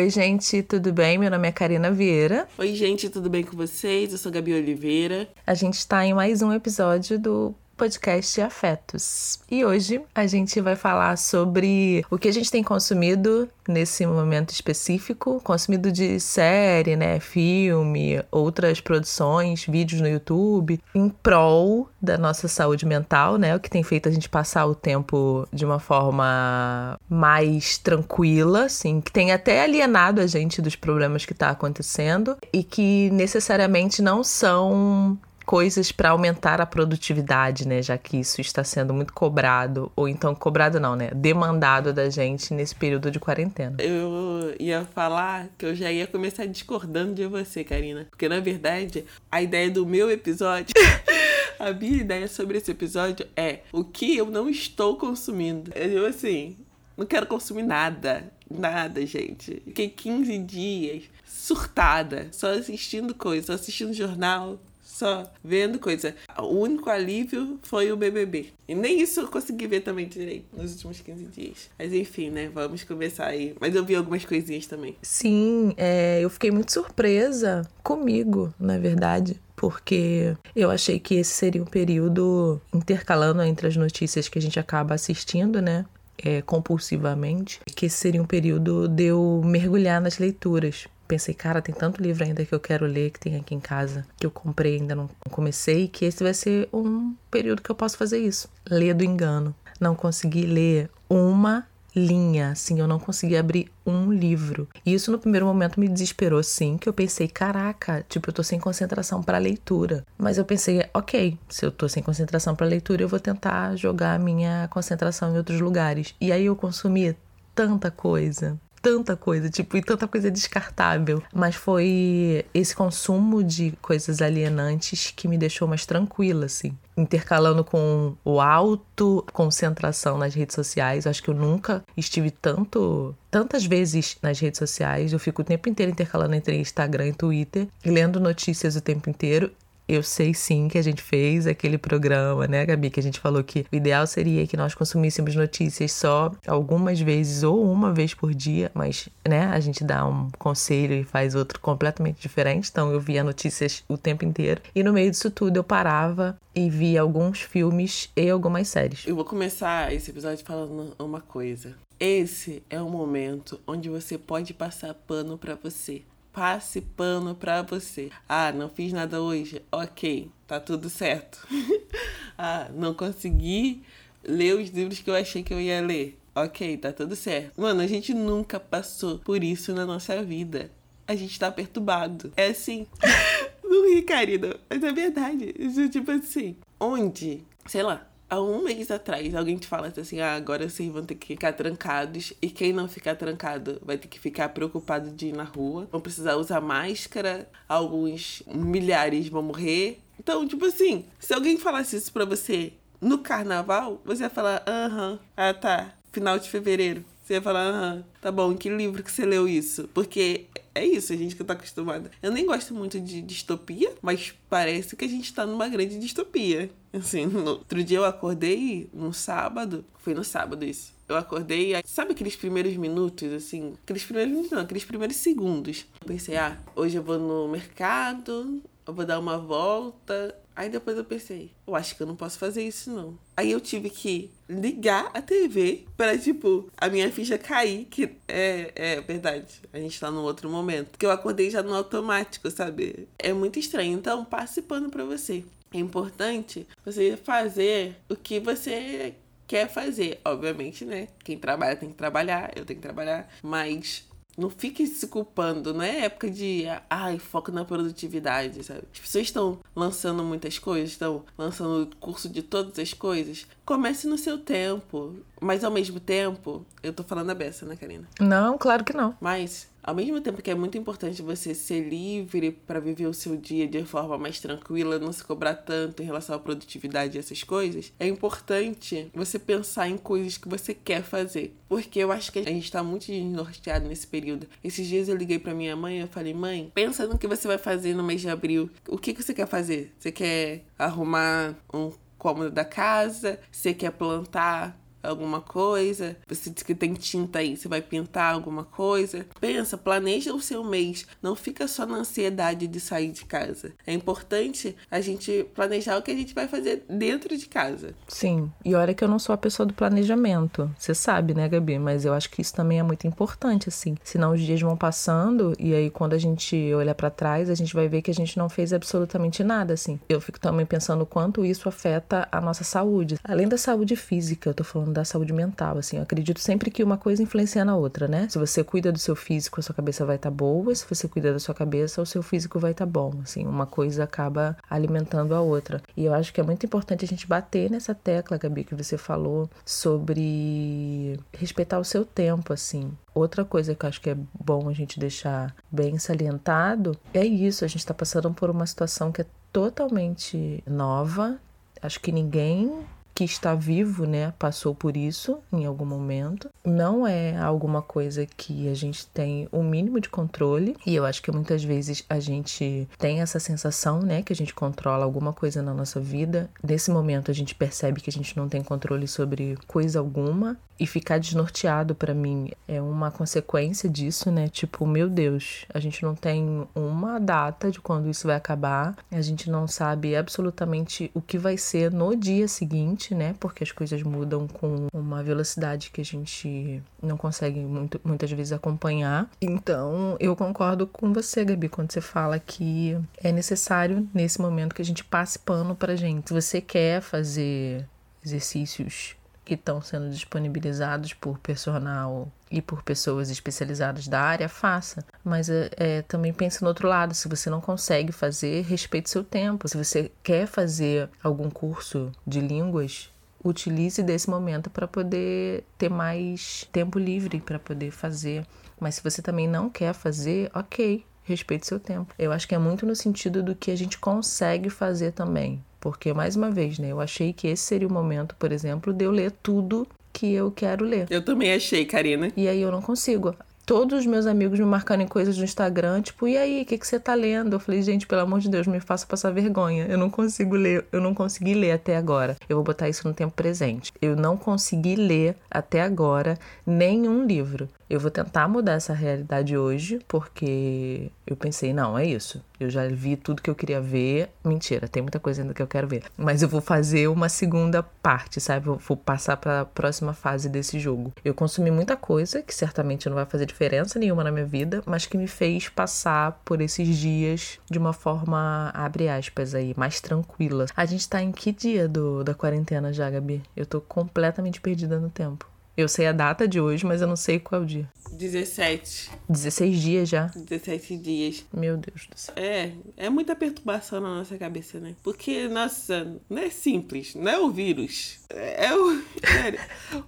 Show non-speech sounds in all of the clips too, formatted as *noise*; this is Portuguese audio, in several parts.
Oi, gente, tudo bem? Meu nome é Karina Vieira. Oi, gente, tudo bem com vocês? Eu sou Gabi Oliveira. A gente está em mais um episódio do podcast Afetos. E hoje a gente vai falar sobre o que a gente tem consumido nesse momento específico, consumido de série, né, filme, outras produções, vídeos no YouTube, em prol da nossa saúde mental, né, o que tem feito a gente passar o tempo de uma forma mais tranquila, assim, que tem até alienado a gente dos problemas que está acontecendo e que necessariamente não são coisas para aumentar a produtividade, né? Já que isso está sendo muito cobrado, ou então cobrado não, né? Demandado da gente nesse período de quarentena. Eu ia falar que eu já ia começar discordando de você, Karina. Porque na verdade, a ideia do meu episódio. *laughs* a minha ideia sobre esse episódio é o que eu não estou consumindo. Eu, assim, não quero consumir nada. Nada, gente. Fiquei 15 dias surtada, só assistindo coisas, só assistindo jornal, só vendo coisa. O único alívio foi o BBB. E nem isso eu consegui ver também direito nos últimos 15 dias. Mas enfim, né? Vamos começar aí. Mas eu vi algumas coisinhas também. Sim, é, eu fiquei muito surpresa comigo, na verdade porque eu achei que esse seria um período intercalando entre as notícias que a gente acaba assistindo, né? É, compulsivamente, que esse seria um período de eu mergulhar nas leituras pensei, cara, tem tanto livro ainda que eu quero ler que tem aqui em casa, que eu comprei ainda não comecei, que esse vai ser um período que eu posso fazer isso. Ler do engano. Não consegui ler uma linha, assim, eu não consegui abrir um livro. E isso no primeiro momento me desesperou, sim, que eu pensei, caraca, tipo, eu tô sem concentração para leitura. Mas eu pensei, ok, se eu tô sem concentração para leitura, eu vou tentar jogar a minha concentração em outros lugares. E aí eu consumi tanta coisa, tanta coisa, tipo, e tanta coisa descartável. Mas foi esse consumo de coisas alienantes que me deixou mais tranquila, assim. Intercalando com o alto concentração nas redes sociais. Acho que eu nunca estive tanto tantas vezes nas redes sociais. Eu fico o tempo inteiro intercalando entre Instagram e Twitter, lendo notícias o tempo inteiro eu sei sim que a gente fez aquele programa, né, Gabi, que a gente falou que o ideal seria que nós consumíssemos notícias só algumas vezes ou uma vez por dia, mas, né, a gente dá um conselho e faz outro completamente diferente. Então eu via notícias o tempo inteiro. E no meio disso tudo eu parava e via alguns filmes e algumas séries. Eu vou começar esse episódio falando uma coisa. Esse é o momento onde você pode passar pano para você passe pano pra você. Ah, não fiz nada hoje? Ok, tá tudo certo. *laughs* ah, não consegui ler os livros que eu achei que eu ia ler. Ok, tá tudo certo. Mano, a gente nunca passou por isso na nossa vida. A gente tá perturbado. É assim. *laughs* não ri, Karina, mas é verdade. Isso, tipo assim, onde, sei lá, há um mês atrás alguém te fala assim: ah, agora vocês vão ter que ficar trancados e quem não ficar trancado vai ter que ficar preocupado de ir na rua, vão precisar usar máscara, alguns milhares vão morrer. Então, tipo assim, se alguém falasse isso pra você no carnaval, você ia falar: aham, ah tá, final de fevereiro. Você ia falar, aham, tá bom, que livro que você leu isso? Porque é isso, a gente que tá acostumada. Eu nem gosto muito de distopia, mas parece que a gente tá numa grande distopia. Assim, no outro dia eu acordei no sábado, foi no sábado isso. Eu acordei, sabe aqueles primeiros minutos, assim? Aqueles primeiros minutos, não, aqueles primeiros segundos. Eu pensei, ah, hoje eu vou no mercado, eu vou dar uma volta, Aí depois eu pensei, eu acho que eu não posso fazer isso não. Aí eu tive que ligar a TV para, tipo, a minha ficha cair, que é, é verdade. A gente tá num outro momento. Que eu acordei já no automático, sabe? É muito estranho. Então, passe pano pra você. É importante você fazer o que você quer fazer. Obviamente, né? Quem trabalha tem que trabalhar, eu tenho que trabalhar. Mas não fique se culpando, não é época de ai, foco na produtividade, sabe? As pessoas estão lançando muitas coisas, estão lançando curso de todas as coisas. Comece no seu tempo. Mas ao mesmo tempo, eu tô falando a beça, né, Karina? Não, claro que não. Mas ao mesmo tempo que é muito importante você ser livre para viver o seu dia de forma mais tranquila, não se cobrar tanto em relação à produtividade e essas coisas, é importante você pensar em coisas que você quer fazer. Porque eu acho que a gente está muito desnorteado nesse período. Esses dias eu liguei para minha mãe e falei: mãe, pensa no que você vai fazer no mês de abril. O que, que você quer fazer? Você quer arrumar um cômodo da casa? Você quer plantar alguma coisa. Você diz que tem tinta aí, você vai pintar alguma coisa. Pensa, planeja o seu mês. Não fica só na ansiedade de sair de casa. É importante a gente planejar o que a gente vai fazer dentro de casa. Sim, e olha que eu não sou a pessoa do planejamento. Você sabe, né, Gabi? Mas eu acho que isso também é muito importante, assim. Senão os dias vão passando e aí quando a gente olha para trás, a gente vai ver que a gente não fez absolutamente nada, assim. Eu fico também pensando o quanto isso afeta a nossa saúde. Além da saúde física, eu tô falando da saúde mental, assim. Eu acredito sempre que uma coisa influencia na outra, né? Se você cuida do seu físico, a sua cabeça vai estar tá boa. Se você cuida da sua cabeça, o seu físico vai estar tá bom, assim. Uma coisa acaba alimentando a outra. E eu acho que é muito importante a gente bater nessa tecla, Gabi, que você falou sobre respeitar o seu tempo, assim. Outra coisa que eu acho que é bom a gente deixar bem salientado é isso. A gente está passando por uma situação que é totalmente nova. Acho que ninguém que está vivo, né, passou por isso em algum momento. Não é alguma coisa que a gente tem o um mínimo de controle, e eu acho que muitas vezes a gente tem essa sensação, né, que a gente controla alguma coisa na nossa vida. Nesse momento a gente percebe que a gente não tem controle sobre coisa alguma, e ficar desnorteado para mim é uma consequência disso, né? Tipo, meu Deus, a gente não tem uma data de quando isso vai acabar, a gente não sabe absolutamente o que vai ser no dia seguinte, né? Porque as coisas mudam com uma velocidade que a gente não consegue muito, muitas vezes acompanhar. Então, eu concordo com você, Gabi, quando você fala que é necessário nesse momento que a gente passe pano pra gente. Se você quer fazer exercícios que estão sendo disponibilizados por personal e por pessoas especializadas da área, faça. Mas é, é, também pense no outro lado. Se você não consegue fazer, respeite seu tempo. Se você quer fazer algum curso de línguas, utilize desse momento para poder ter mais tempo livre para poder fazer. Mas se você também não quer fazer, ok, respeite seu tempo. Eu acho que é muito no sentido do que a gente consegue fazer também. Porque, mais uma vez, né, eu achei que esse seria o momento, por exemplo, de eu ler tudo que eu quero ler. Eu também achei, Karina. E aí eu não consigo todos os meus amigos me marcando em coisas no Instagram, tipo, e aí, o que, que você tá lendo? Eu falei, gente, pelo amor de Deus, me faça passar vergonha. Eu não consigo ler, eu não consegui ler até agora. Eu vou botar isso no tempo presente. Eu não consegui ler até agora nenhum livro. Eu vou tentar mudar essa realidade hoje, porque eu pensei, não, é isso. Eu já vi tudo que eu queria ver. Mentira, tem muita coisa ainda que eu quero ver. Mas eu vou fazer uma segunda parte, sabe? Eu vou passar para a próxima fase desse jogo. Eu consumi muita coisa que certamente não vai fazer diferença nenhuma na minha vida, mas que me fez passar por esses dias de uma forma, abre aspas aí, mais tranquila. A gente tá em que dia do, da quarentena já, Gabi? Eu tô completamente perdida no tempo. Eu sei a data de hoje, mas eu não sei qual é o dia. 17. 16 dias já. 17 dias. Meu Deus do céu. É, é muita perturbação na nossa cabeça, né? Porque, nossa, não é simples, não é o vírus. É o. *laughs* Sério,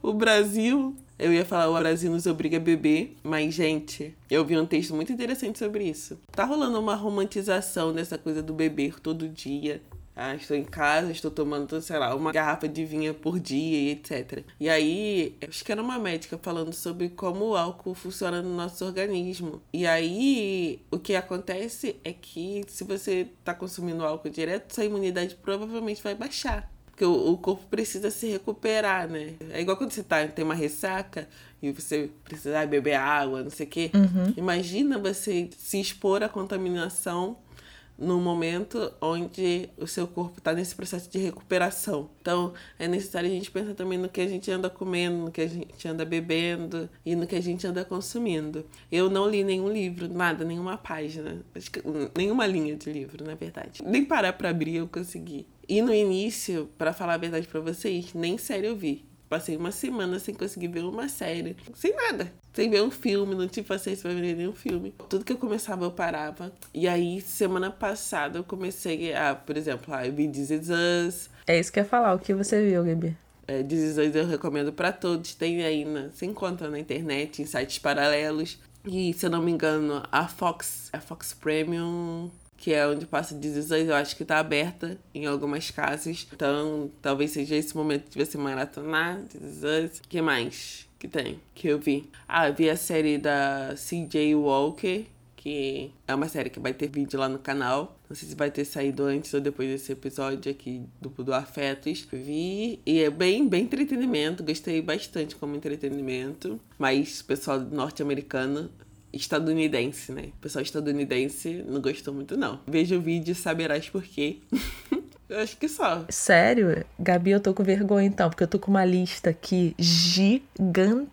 o Brasil. Eu ia falar o Brasil nos obriga a beber, mas, gente, eu vi um texto muito interessante sobre isso. Tá rolando uma romantização dessa coisa do beber todo dia. Ah, estou em casa, estou tomando, sei lá, uma garrafa de vinho por dia e etc. E aí, acho que era uma médica falando sobre como o álcool funciona no nosso organismo. E aí, o que acontece é que se você está consumindo álcool direto, sua imunidade provavelmente vai baixar. Porque o, o corpo precisa se recuperar, né? É igual quando você tá, tem uma ressaca e você precisa beber água, não sei o quê. Uhum. Imagina você se expor à contaminação no momento onde o seu corpo está nesse processo de recuperação. Então, é necessário a gente pensar também no que a gente anda comendo, no que a gente anda bebendo e no que a gente anda consumindo. Eu não li nenhum livro, nada, nenhuma página, nenhuma linha de livro, na verdade. Nem parar para abrir eu consegui. E no início, para falar a verdade para vocês, nem série eu vi. Passei uma semana sem conseguir ver uma série, sem nada sem ver um filme, não tive paciência pra ver nenhum filme. Tudo que eu começava eu parava. E aí, semana passada, eu comecei a, por exemplo, ah, eu vi This Is Us. É isso que eu ia falar, o que você viu, Gabi? É, This Is Us eu recomendo para todos. Tem aí, na, se encontra na internet, em sites paralelos. E, se eu não me engano, a Fox, a Fox Premium que é onde passa Us, eu acho que tá aberta em algumas casas. Então, talvez seja esse momento de você maratonar This Is Us. O que mais? que tem, que eu vi. Ah, eu vi a série da CJ Walker, porque é uma série que vai ter vídeo lá no canal. Não sei se vai ter saído antes ou depois desse episódio aqui do, do Afetos. Vi e é bem, bem entretenimento. Gostei bastante como entretenimento. Mas pessoal norte-americano estadunidense, né? O pessoal estadunidense não gostou muito, não. Veja o vídeo e saberás por quê. *laughs* eu acho que só. Sério? Gabi, eu tô com vergonha então, porque eu tô com uma lista aqui gigantesca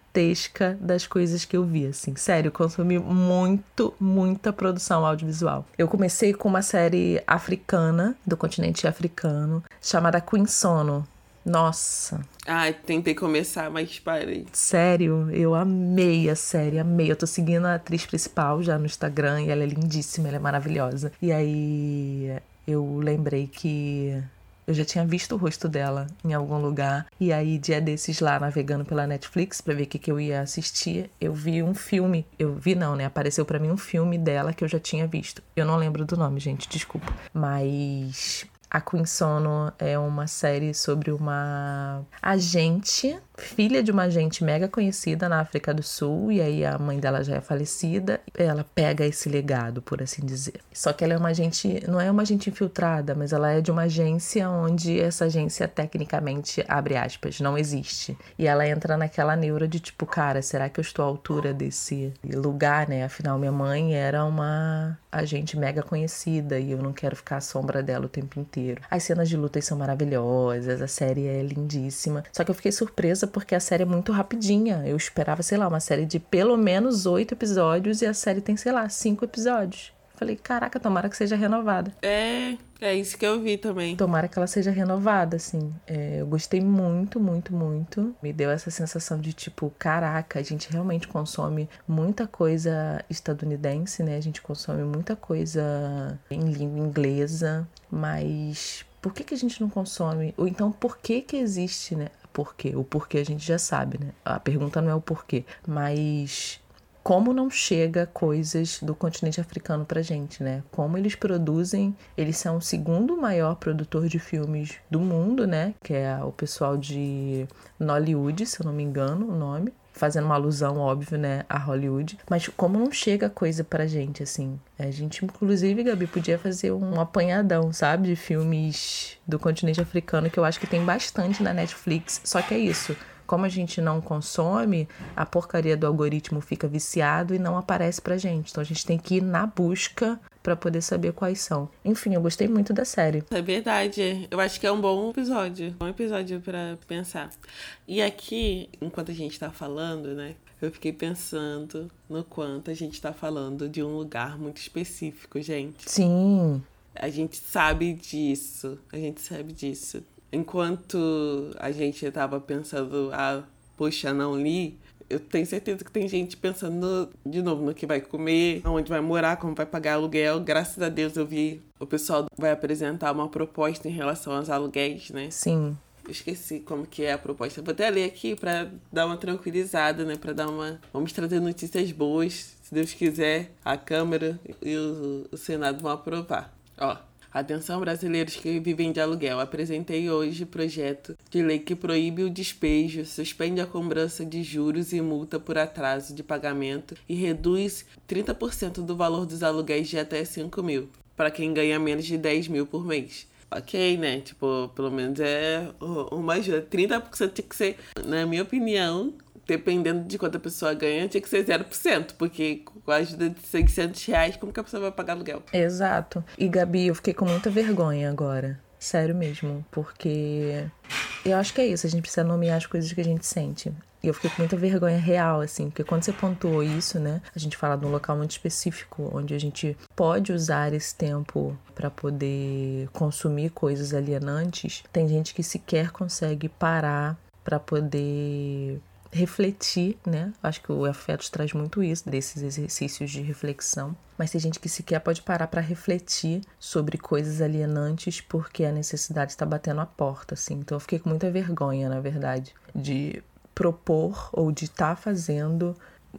das coisas que eu vi, assim. Sério, consumi muito, muita produção audiovisual. Eu comecei com uma série africana, do continente africano, chamada Queen Sono. Nossa. Ai, tentei começar, mas parei. Sério, eu amei a série, amei. Eu tô seguindo a atriz principal já no Instagram e ela é lindíssima, ela é maravilhosa. E aí eu lembrei que eu já tinha visto o rosto dela em algum lugar. E aí, dia desses lá, navegando pela Netflix para ver o que, que eu ia assistir, eu vi um filme. Eu vi não, né? Apareceu para mim um filme dela que eu já tinha visto. Eu não lembro do nome, gente, desculpa. Mas a Queen Sono é uma série sobre uma agente, filha de uma agente mega conhecida na África do Sul, e aí a mãe dela já é falecida. Ela pega esse legado, por assim dizer. Só que ela é uma agente, não é uma agente infiltrada, mas ela é de uma agência onde essa agência tecnicamente, abre aspas, não existe. E ela entra naquela neura de tipo, cara, será que eu estou à altura desse lugar, né? Afinal, minha mãe era uma agente mega conhecida e eu não quero ficar à sombra dela o tempo inteiro inteiro. As cenas de lutas são maravilhosas, a série é lindíssima. Só que eu fiquei surpresa porque a série é muito rapidinha. Eu esperava, sei lá, uma série de pelo menos oito episódios e a série tem, sei lá, cinco episódios. Falei, caraca, tomara que seja renovada. É, é isso que eu vi também. Tomara que ela seja renovada, assim. É, eu gostei muito, muito, muito. Me deu essa sensação de tipo, caraca, a gente realmente consome muita coisa estadunidense, né? A gente consome muita coisa em língua inglesa, mas por que, que a gente não consome? Ou então, por que que existe, né? Por quê? O porquê a gente já sabe, né? A pergunta não é o porquê, mas como não chega coisas do continente africano pra gente, né? Como eles produzem, eles são o segundo maior produtor de filmes do mundo, né? Que é o pessoal de Nollywood, se eu não me engano, o nome. Fazendo uma alusão, óbvio, né, a Hollywood. Mas como não chega coisa pra gente, assim. A gente, inclusive, Gabi, podia fazer um apanhadão, sabe? De filmes do continente africano, que eu acho que tem bastante na Netflix. Só que é isso como a gente não consome, a porcaria do algoritmo fica viciado e não aparece pra gente. Então a gente tem que ir na busca para poder saber quais são. Enfim, eu gostei muito da série. É verdade. Eu acho que é um bom episódio. Um episódio para pensar. E aqui, enquanto a gente tá falando, né? Eu fiquei pensando no quanto a gente tá falando de um lugar muito específico, gente. Sim. A gente sabe disso. A gente sabe disso enquanto a gente estava pensando, ah, poxa, não li, eu tenho certeza que tem gente pensando de novo no que vai comer, onde vai morar, como vai pagar aluguel. Graças a Deus eu vi o pessoal vai apresentar uma proposta em relação aos aluguéis, né? Sim. Eu esqueci como que é a proposta. Vou até ler aqui para dar uma tranquilizada, né? Para dar uma. Vamos trazer notícias boas. Se Deus quiser, a Câmara e o, o Senado vão aprovar. Ó, Atenção brasileiros que vivem de aluguel. Apresentei hoje projeto de lei que proíbe o despejo, suspende a cobrança de juros e multa por atraso de pagamento e reduz 30% do valor dos aluguéis de até 5 mil, para quem ganha menos de 10 mil por mês. Ok, né? Tipo, pelo menos é uma ajuda. 30% tinha que ser, na minha opinião, dependendo de quanto a pessoa ganha, tinha que ser 0%, porque com a ajuda de 600 reais, como que a pessoa vai pagar aluguel? Exato. E Gabi, eu fiquei com muita vergonha agora. Sério mesmo, porque eu acho que é isso, a gente precisa nomear as coisas que a gente sente. E eu fiquei com muita vergonha real, assim, porque quando você pontuou isso, né? A gente fala de um local muito específico, onde a gente pode usar esse tempo para poder consumir coisas alienantes. Tem gente que sequer consegue parar para poder refletir, né? Acho que o afeto traz muito isso, desses exercícios de reflexão. Mas tem gente que sequer pode parar para refletir sobre coisas alienantes porque a necessidade está batendo a porta, assim. Então eu fiquei com muita vergonha, na verdade, de propor ou de estar tá fazendo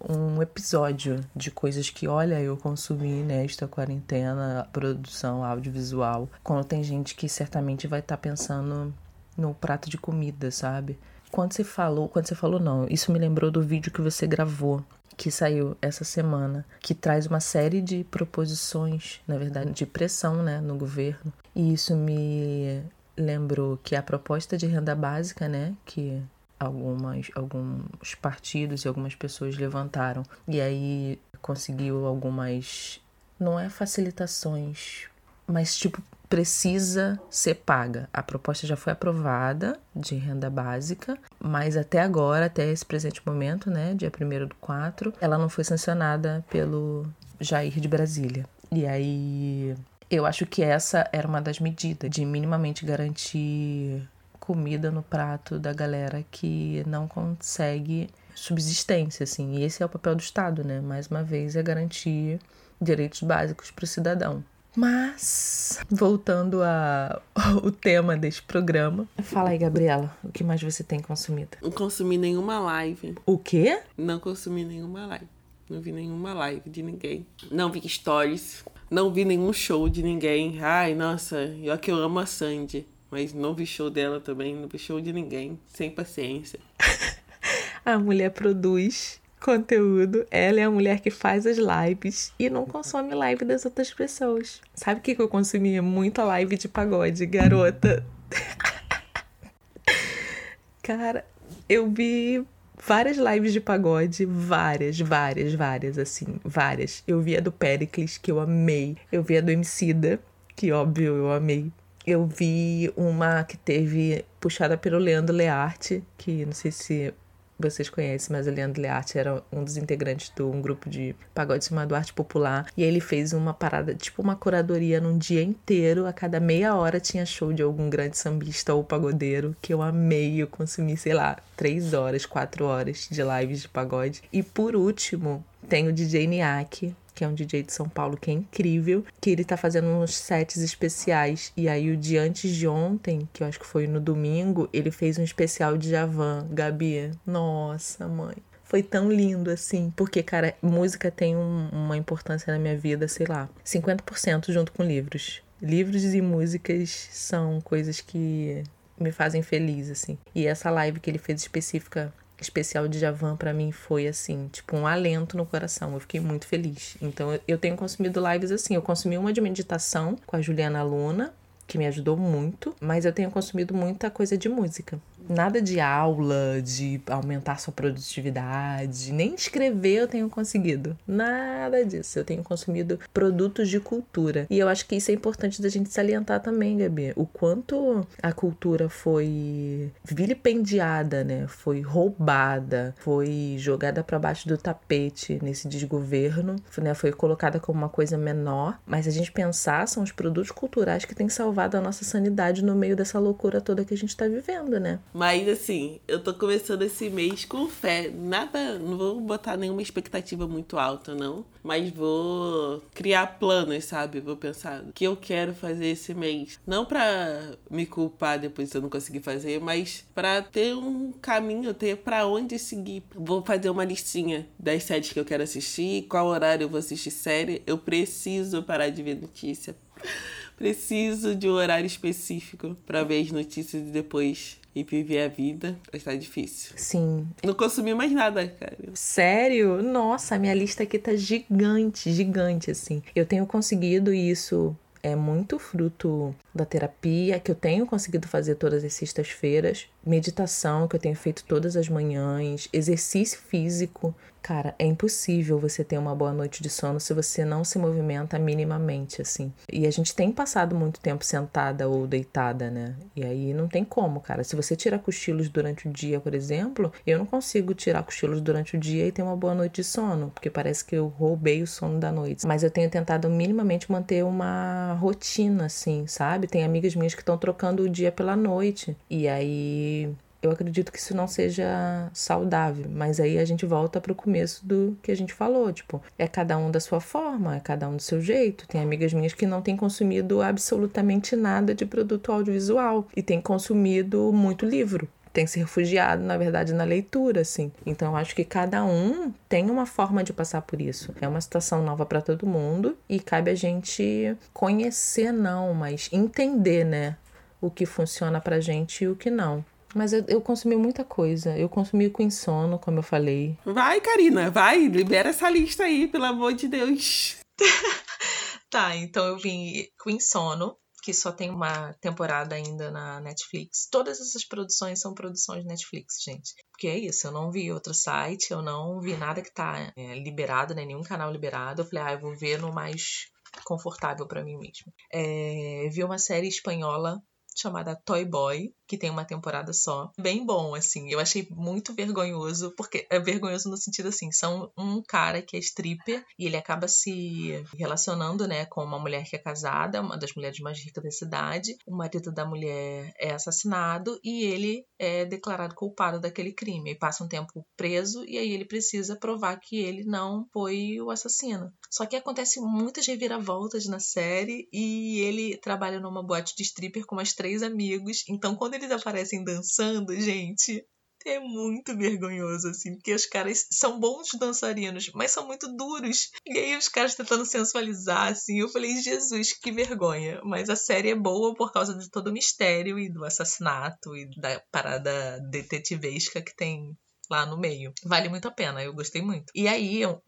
um episódio de coisas que, olha, eu consumi nesta quarentena, produção audiovisual, quando tem gente que certamente vai estar tá pensando no prato de comida, sabe? Quando você falou, quando você falou não, isso me lembrou do vídeo que você gravou que saiu essa semana, que traz uma série de proposições, na verdade, de pressão, né, no governo. E isso me lembrou que a proposta de renda básica, né, que algumas alguns partidos e algumas pessoas levantaram e aí conseguiu algumas não é facilitações, mas tipo precisa ser paga. A proposta já foi aprovada de renda básica, mas até agora, até esse presente momento, né, dia 1 do 4, ela não foi sancionada pelo Jair de Brasília. E aí eu acho que essa era uma das medidas de minimamente garantir comida no prato da galera que não consegue subsistência, assim. E esse é o papel do Estado, né? Mais uma vez é garantir direitos básicos para o cidadão. Mas, voltando ao *laughs* tema deste programa. Fala aí, Gabriela, o que mais você tem consumido? Não consumi nenhuma live. O quê? Não consumi nenhuma live. Não vi nenhuma live de ninguém. Não vi stories. Não vi nenhum show de ninguém. Ai, nossa, eu que eu amo a Sandy. Mas não vi show dela também. Não vi show de ninguém. Sem paciência. *laughs* a mulher produz conteúdo. Ela é a mulher que faz as lives e não consome live das outras pessoas. Sabe o que, que eu consumia? Muita live de pagode, garota. *laughs* Cara, eu vi várias lives de pagode, várias, várias, várias, assim, várias. Eu vi a do Pericles, que eu amei. Eu vi a do Emicida, que óbvio eu amei. Eu vi uma que teve puxada pelo Leandro Learte, que não sei se vocês conhecem, mas o Leandro Learte era um dos integrantes de um grupo de pagode chamado Arte Popular. E ele fez uma parada, tipo uma curadoria num dia inteiro. A cada meia hora tinha show de algum grande sambista ou pagodeiro que eu amei. Eu consumi, sei lá, três horas, quatro horas de lives de pagode. E por último, tem o DJ Niak, que é um DJ de São Paulo que é incrível, que ele tá fazendo uns sets especiais. E aí o dia antes de ontem, que eu acho que foi no domingo, ele fez um especial de Javan, Gabi. Nossa, mãe foi tão lindo assim. Porque, cara, música tem um, uma importância na minha vida, sei lá, 50% junto com livros. Livros e músicas são coisas que me fazem feliz, assim. E essa live que ele fez específica especial de Javan para mim foi assim, tipo um alento no coração. Eu fiquei muito feliz. Então eu tenho consumido lives assim. Eu consumi uma de meditação com a Juliana Luna, que me ajudou muito, mas eu tenho consumido muita coisa de música. Nada de aula, de aumentar sua produtividade, nem escrever eu tenho conseguido. Nada disso. Eu tenho consumido produtos de cultura. E eu acho que isso é importante da gente salientar também, Gabi. O quanto a cultura foi vilipendiada, né? Foi roubada, foi jogada para baixo do tapete nesse desgoverno, né? Foi colocada como uma coisa menor. Mas a gente pensar, são os produtos culturais que têm salvado a nossa sanidade no meio dessa loucura toda que a gente está vivendo, né? Mas assim, eu tô começando esse mês com fé. Nada, não vou botar nenhuma expectativa muito alta, não. Mas vou criar planos, sabe? Vou pensar o que eu quero fazer esse mês. Não pra me culpar depois se eu não conseguir fazer, mas pra ter um caminho, ter pra onde seguir. Vou fazer uma listinha das séries que eu quero assistir, qual horário eu vou assistir série. Eu preciso parar de ver notícia. *laughs* Preciso de um horário específico para ver as notícias e depois e viver a vida está difícil. Sim. Não consumi mais nada, cara. Sério? Nossa, minha lista aqui tá gigante, gigante, assim. Eu tenho conseguido isso é muito fruto da terapia que eu tenho conseguido fazer todas as sextas-feiras, meditação que eu tenho feito todas as manhãs, exercício físico Cara, é impossível você ter uma boa noite de sono se você não se movimenta minimamente, assim. E a gente tem passado muito tempo sentada ou deitada, né? E aí não tem como, cara. Se você tirar cochilos durante o dia, por exemplo, eu não consigo tirar cochilos durante o dia e ter uma boa noite de sono, porque parece que eu roubei o sono da noite. Mas eu tenho tentado minimamente manter uma rotina, assim, sabe? Tem amigas minhas que estão trocando o dia pela noite. E aí eu acredito que isso não seja saudável, mas aí a gente volta para o começo do que a gente falou, tipo, é cada um da sua forma, é cada um do seu jeito. Tem amigas minhas que não têm consumido absolutamente nada de produto audiovisual e têm consumido muito livro. Tem se refugiado, na verdade, na leitura, assim. Então, eu acho que cada um tem uma forma de passar por isso. É uma situação nova para todo mundo e cabe a gente conhecer, não, mas entender, né? O que funciona pra gente e o que não. Mas eu, eu consumi muita coisa. Eu consumi com Sono, como eu falei. Vai, Karina, vai, libera essa lista aí, pelo amor de Deus. *laughs* tá, então eu vim com Sono, que só tem uma temporada ainda na Netflix. Todas essas produções são produções Netflix, gente. Porque é isso, eu não vi outro site, eu não vi nada que tá é, liberado, né? Nenhum canal liberado. Eu falei, ah, eu vou ver no mais confortável para mim mesmo. É, vi uma série espanhola chamada Toy Boy, que tem uma temporada só. Bem bom, assim. Eu achei muito vergonhoso, porque é vergonhoso no sentido assim, são um cara que é stripper e ele acaba se relacionando, né, com uma mulher que é casada, uma das mulheres mais ricas da cidade. O marido da mulher é assassinado e ele é declarado culpado daquele crime. E passa um tempo preso e aí ele precisa provar que ele não foi o assassino. Só que acontece muitas reviravoltas na série e ele trabalha numa boate de stripper com umas três amigos. Então, quando eles aparecem dançando, gente, é muito vergonhoso, assim, porque os caras são bons dançarinos, mas são muito duros. E aí os caras tentando sensualizar, assim, eu falei, Jesus, que vergonha. Mas a série é boa por causa de todo o mistério e do assassinato e da parada detetivesca que tem lá no meio. Vale muito a pena, eu gostei muito. E aí, eu,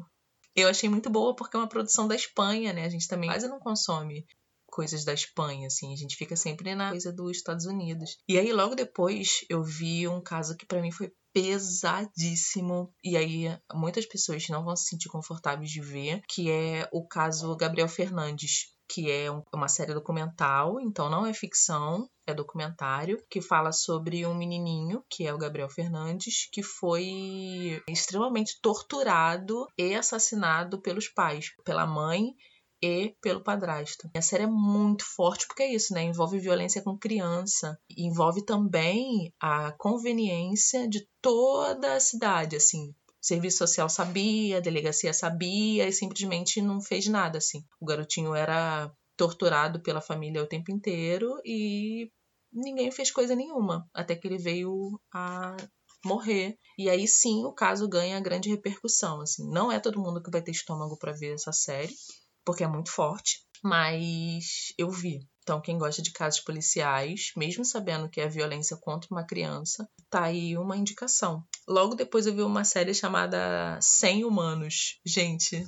eu achei muito boa porque é uma produção da Espanha, né? A gente também quase não consome coisas da Espanha, assim, a gente fica sempre na coisa dos Estados Unidos. E aí logo depois eu vi um caso que para mim foi pesadíssimo e aí muitas pessoas não vão se sentir confortáveis de ver, que é o caso Gabriel Fernandes, que é uma série documental, então não é ficção, é documentário, que fala sobre um menininho, que é o Gabriel Fernandes, que foi extremamente torturado e assassinado pelos pais, pela mãe e pelo padrasto. A série é muito forte porque é isso, né? Envolve violência com criança, envolve também a conveniência de toda a cidade, assim. Serviço social sabia, delegacia sabia e simplesmente não fez nada, assim. O garotinho era torturado pela família o tempo inteiro e ninguém fez coisa nenhuma, até que ele veio a morrer. E aí sim o caso ganha grande repercussão, assim. Não é todo mundo que vai ter estômago para ver essa série porque é muito forte, mas eu vi. Então, quem gosta de casos policiais, mesmo sabendo que é violência contra uma criança, tá aí uma indicação. Logo depois eu vi uma série chamada 100 Humanos. Gente,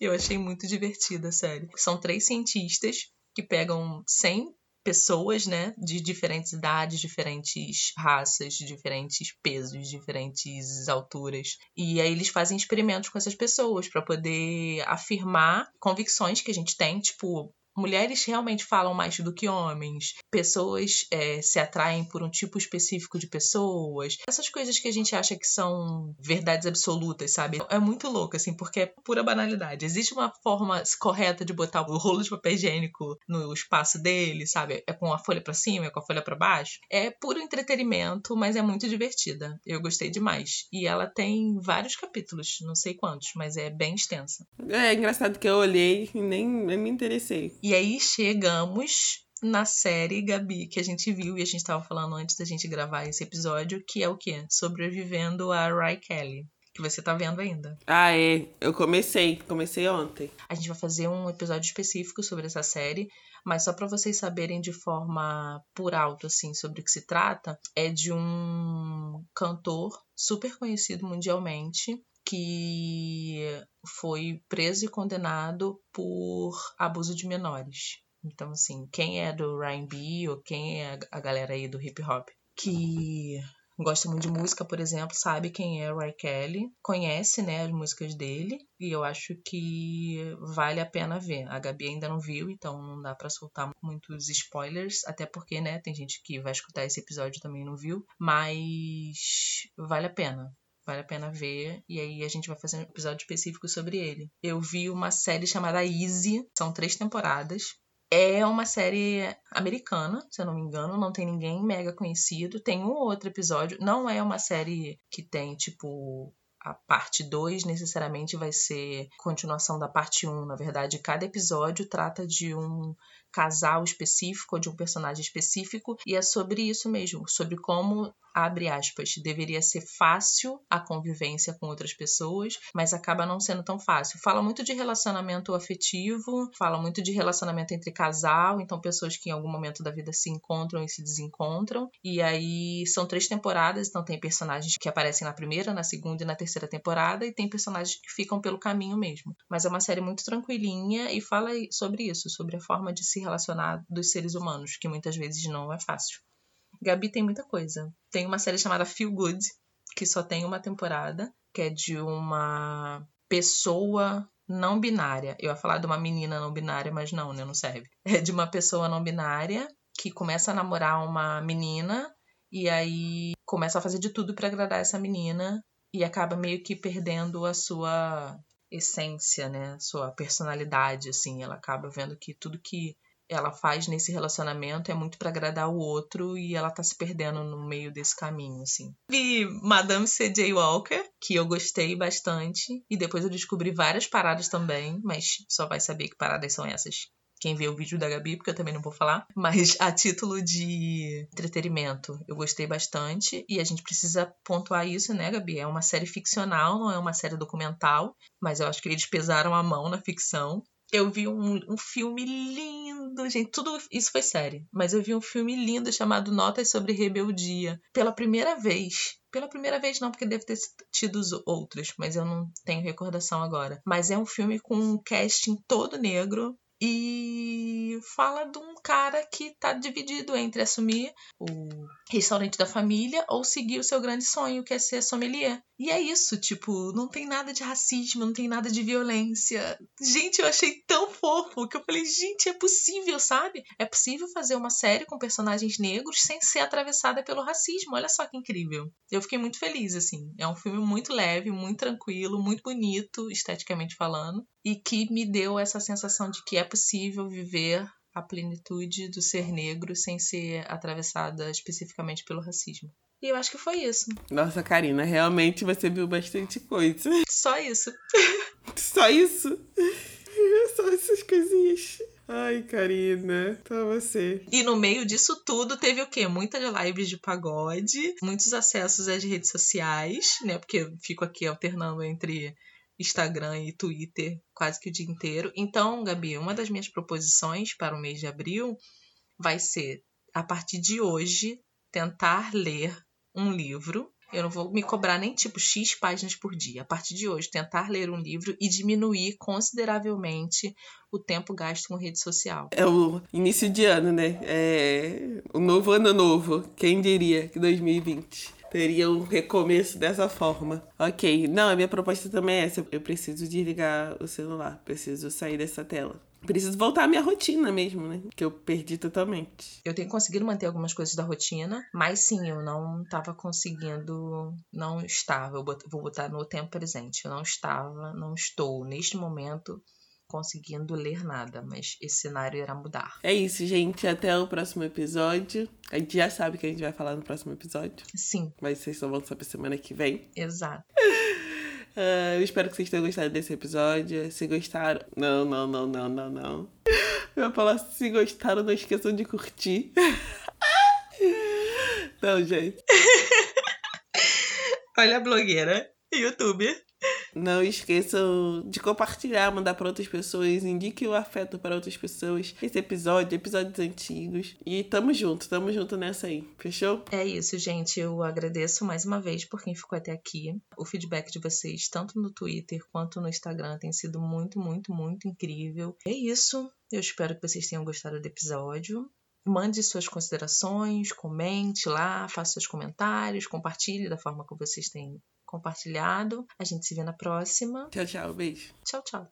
eu achei muito divertida a série. São três cientistas que pegam 100 pessoas, né, de diferentes idades, diferentes raças, diferentes pesos, diferentes alturas. E aí eles fazem experimentos com essas pessoas para poder afirmar convicções que a gente tem, tipo, mulheres realmente falam mais do que homens, pessoas é, se atraem por um tipo específico de pessoas, essas coisas que a gente acha que são verdades absolutas, sabe? É muito louco, assim, porque é pura banalidade. Existe uma forma correta de botar o rolo de papel higiênico no espaço dele, sabe? É com a folha para cima, é com a folha para baixo. É puro entretenimento, mas é muito divertida. Eu gostei demais. E ela tem vários capítulos, não sei quantos, mas é bem extensa. É engraçado que eu olhei e nem, nem me interessei. E aí chegamos na série Gabi, que a gente viu e a gente estava falando antes da gente gravar esse episódio, que é o quê? Sobrevivendo a Ray Kelly. Que você tá vendo ainda. Ah, é. Eu comecei. Comecei ontem. A gente vai fazer um episódio específico sobre essa série, mas só para vocês saberem de forma por alto, assim, sobre o que se trata, é de um cantor super conhecido mundialmente que foi preso e condenado por abuso de menores. Então, assim, quem é do R&B ou quem é a galera aí do hip hop que gosta muito de música, por exemplo, sabe quem é Ray Kelly, conhece, né, as músicas dele, e eu acho que vale a pena ver. A Gabi ainda não viu, então não dá para soltar muitos spoilers, até porque, né, tem gente que vai escutar esse episódio e também não viu, mas vale a pena vale a pena ver. E aí a gente vai fazer um episódio específico sobre ele. Eu vi uma série chamada Easy, são três temporadas. É uma série americana, se eu não me engano, não tem ninguém mega conhecido. Tem um outro episódio, não é uma série que tem, tipo, a parte 2 necessariamente vai ser continuação da parte 1. Um. Na verdade, cada episódio trata de um casal específico ou de um personagem específico, e é sobre isso mesmo, sobre como abre aspas, deveria ser fácil a convivência com outras pessoas, mas acaba não sendo tão fácil. Fala muito de relacionamento afetivo, fala muito de relacionamento entre casal, então pessoas que em algum momento da vida se encontram e se desencontram. E aí são três temporadas, então tem personagens que aparecem na primeira, na segunda e na terceira temporada, e tem personagens que ficam pelo caminho mesmo. Mas é uma série muito tranquilinha e fala sobre isso, sobre a forma de se relacionar dos seres humanos, que muitas vezes não é fácil. Gabi tem muita coisa. Tem uma série chamada Feel Good, que só tem uma temporada, que é de uma pessoa não binária. Eu ia falar de uma menina não binária, mas não, né? Não serve. É de uma pessoa não binária que começa a namorar uma menina e aí começa a fazer de tudo para agradar essa menina e acaba meio que perdendo a sua essência, né? Sua personalidade, assim. Ela acaba vendo que tudo que ela faz nesse relacionamento é muito para agradar o outro e ela tá se perdendo no meio desse caminho, assim. Vi Madame C.J. Walker, que eu gostei bastante, e depois eu descobri várias paradas também, mas só vai saber que paradas são essas quem vê o vídeo da Gabi, porque eu também não vou falar. Mas a título de entretenimento, eu gostei bastante. E a gente precisa pontuar isso, né, Gabi? É uma série ficcional, não é uma série documental. Mas eu acho que eles pesaram a mão na ficção eu vi um, um filme lindo, gente. Tudo isso foi série. Mas eu vi um filme lindo chamado Notas sobre Rebeldia. Pela primeira vez. Pela primeira vez, não, porque deve ter tido outros, mas eu não tenho recordação agora. Mas é um filme com um casting todo negro e fala de um cara que tá dividido entre assumir o restaurante da família ou seguir o seu grande sonho, que é ser sommelier. E é isso, tipo, não tem nada de racismo, não tem nada de violência. Gente, eu achei tão fofo que eu falei, gente, é possível, sabe? É possível fazer uma série com personagens negros sem ser atravessada pelo racismo. Olha só que incrível. Eu fiquei muito feliz, assim. É um filme muito leve, muito tranquilo, muito bonito, esteticamente falando, e que me deu essa sensação de que é possível viver a plenitude do ser negro sem ser atravessada especificamente pelo racismo. E eu acho que foi isso. Nossa, Karina, realmente você viu bastante coisa. *laughs* Só isso. Só isso? *laughs* Só essas coisinhas. Ai, Karina, tá você. E no meio disso tudo teve o quê? Muitas lives de pagode, muitos acessos às redes sociais, né? Porque eu fico aqui alternando entre Instagram e Twitter quase que o dia inteiro. Então, Gabi, uma das minhas proposições para o mês de abril vai ser, a partir de hoje, tentar ler um livro. Eu não vou me cobrar nem tipo X páginas por dia. A partir de hoje, tentar ler um livro e diminuir consideravelmente o tempo gasto com rede social. É o início de ano, né? É o novo ano novo. Quem diria que 2020 teria um recomeço dessa forma. Ok, não, a minha proposta também é essa. Eu preciso desligar o celular, preciso sair dessa tela. Preciso voltar à minha rotina mesmo, né? Que eu perdi totalmente. Eu tenho conseguido manter algumas coisas da rotina, mas sim, eu não estava conseguindo. Não estava, eu vou botar no tempo presente. Eu não estava, não estou, neste momento, conseguindo ler nada, mas esse cenário irá mudar. É isso, gente. Até o próximo episódio. A gente já sabe que a gente vai falar no próximo episódio. Sim. Mas vocês só vão saber semana que vem. Exato. *laughs* Uh, eu espero que vocês tenham gostado desse episódio. Se gostaram. Não, não, não, não, não, não. Eu ia falar, se gostaram, não esqueçam de curtir. *laughs* não, gente. Olha a blogueira, youtuber. Não esqueçam de compartilhar, mandar para outras pessoas, indique o afeto para outras pessoas. Esse episódio, episódios antigos. E tamo junto, tamo junto nessa aí. Fechou? É isso, gente. Eu agradeço mais uma vez por quem ficou até aqui. O feedback de vocês, tanto no Twitter quanto no Instagram, tem sido muito, muito, muito incrível. É isso. Eu espero que vocês tenham gostado do episódio. Mande suas considerações, comente lá, faça seus comentários, compartilhe da forma que vocês têm compartilhado. A gente se vê na próxima. Tchau, tchau. Beijo. Tchau, tchau.